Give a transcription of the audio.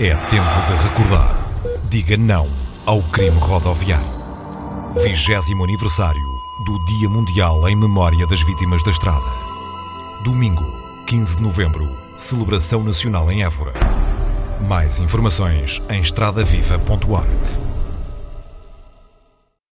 É tempo de recordar. Diga não ao crime rodoviário. 20 aniversário do Dia Mundial em Memória das Vítimas da Estrada. Domingo, 15 de novembro, celebração nacional em Évora. Mais informações em estradaviva.org.